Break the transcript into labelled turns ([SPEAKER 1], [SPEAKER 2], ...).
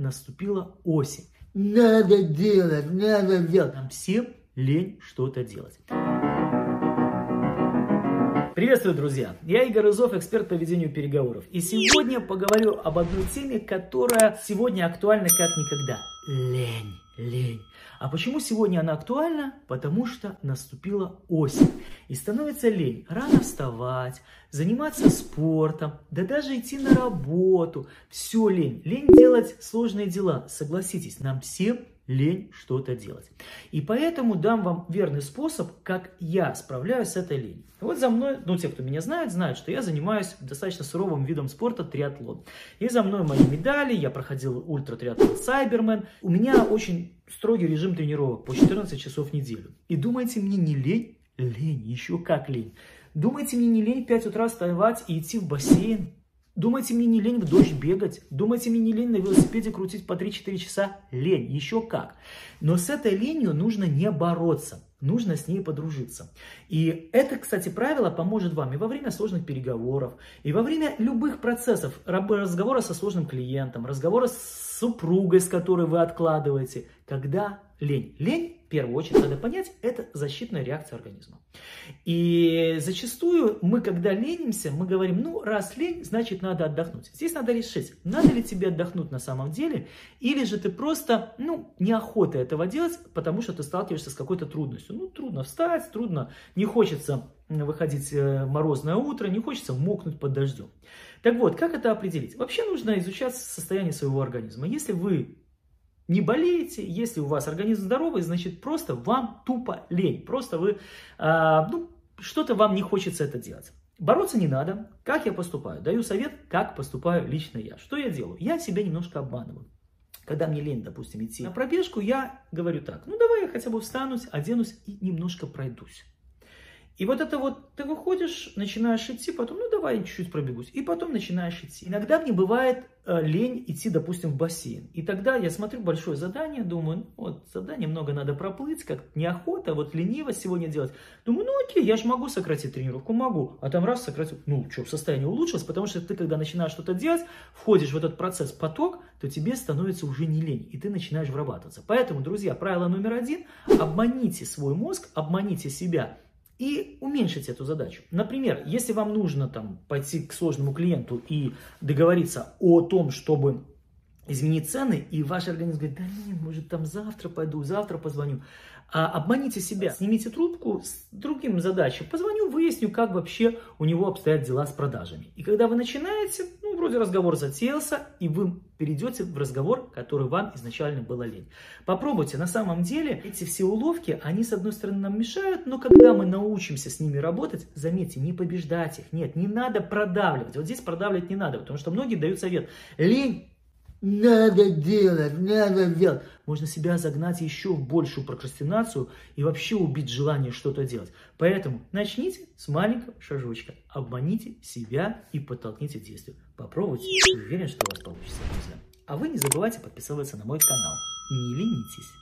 [SPEAKER 1] наступила осень. Надо делать, надо делать. Нам всем лень что-то делать. Приветствую, друзья! Я Игорь Изов, эксперт по ведению переговоров. И сегодня поговорю об одной теме, которая сегодня актуальна как никогда. Лень, лень. А почему сегодня она актуальна? Потому что наступила осень. И становится лень рано вставать, заниматься спортом, да даже идти на работу. Все лень. Лень делать сложные дела. Согласитесь, нам всем лень что-то делать. И поэтому дам вам верный способ, как я справляюсь с этой ленью. Вот за мной, ну те, кто меня знает, знают, что я занимаюсь достаточно суровым видом спорта триатлон. И за мной мои медали, я проходил ультра триатлон Сайбермен. У меня очень строгий режим тренировок по 14 часов в неделю. И думаете, мне не лень? Лень, еще как лень. Думаете, мне не лень в 5 утра вставать и идти в бассейн? Думаете, мне не лень в дождь бегать? Думаете, мне не лень на велосипеде крутить по 3-4 часа? Лень, еще как. Но с этой ленью нужно не бороться, нужно с ней подружиться. И это, кстати, правило поможет вам и во время сложных переговоров, и во время любых процессов, разговора со сложным клиентом, разговора с супругой, с которой вы откладываете, когда лень. Лень в первую очередь надо понять, это защитная реакция организма. И зачастую мы, когда ленимся, мы говорим, ну, раз лень, значит, надо отдохнуть. Здесь надо решить, надо ли тебе отдохнуть на самом деле, или же ты просто, ну, неохота этого делать, потому что ты сталкиваешься с какой-то трудностью. Ну, трудно встать, трудно, не хочется выходить э, морозное утро, не хочется мокнуть под дождем. Так вот, как это определить? Вообще нужно изучать состояние своего организма. Если вы не болеете, если у вас организм здоровый, значит просто вам тупо лень, просто вы, э, ну, что-то вам не хочется это делать. Бороться не надо. Как я поступаю? Даю совет, как поступаю лично я. Что я делаю? Я себя немножко обманываю. Когда мне лень, допустим, идти на пробежку, я говорю так, ну давай я хотя бы встанусь, оденусь и немножко пройдусь. И вот это вот, ты выходишь, начинаешь идти, потом, ну давай чуть-чуть пробегусь, и потом начинаешь идти. Иногда мне бывает э, лень идти, допустим, в бассейн. И тогда я смотрю большое задание, думаю, ну, вот задание много надо проплыть, как неохота, вот лениво сегодня делать. Думаю, ну окей, я же могу сократить тренировку, могу. А там раз сократил, ну что, состояние улучшилось, потому что ты, когда начинаешь что-то делать, входишь в этот процесс поток, то тебе становится уже не лень, и ты начинаешь врабатываться. Поэтому, друзья, правило номер один, обманите свой мозг, обманите себя, и уменьшить эту задачу. Например, если вам нужно там, пойти к сложному клиенту и договориться о том, чтобы изменить цены, и ваш организм говорит, да нет, может там завтра пойду, завтра позвоню. А обманите себя, снимите трубку с другим задачей. Позвоню, выясню, как вообще у него обстоят дела с продажами. И когда вы начинаете, ну, вроде разговор затеялся, и вы перейдете в разговор, который вам изначально было лень. Попробуйте, на самом деле, эти все уловки, они, с одной стороны, нам мешают, но когда мы научимся с ними работать, заметьте, не побеждать их. Нет, не надо продавливать. Вот здесь продавливать не надо, потому что многие дают совет. Лень надо делать, надо делать. Можно себя загнать еще в большую прокрастинацию и вообще убить желание что-то делать. Поэтому начните с маленького шажочка. Обманите себя и подтолкните к действию. Попробуйте. Уверен, что у вас получится, друзья. А вы не забывайте подписываться на мой канал. Не ленитесь.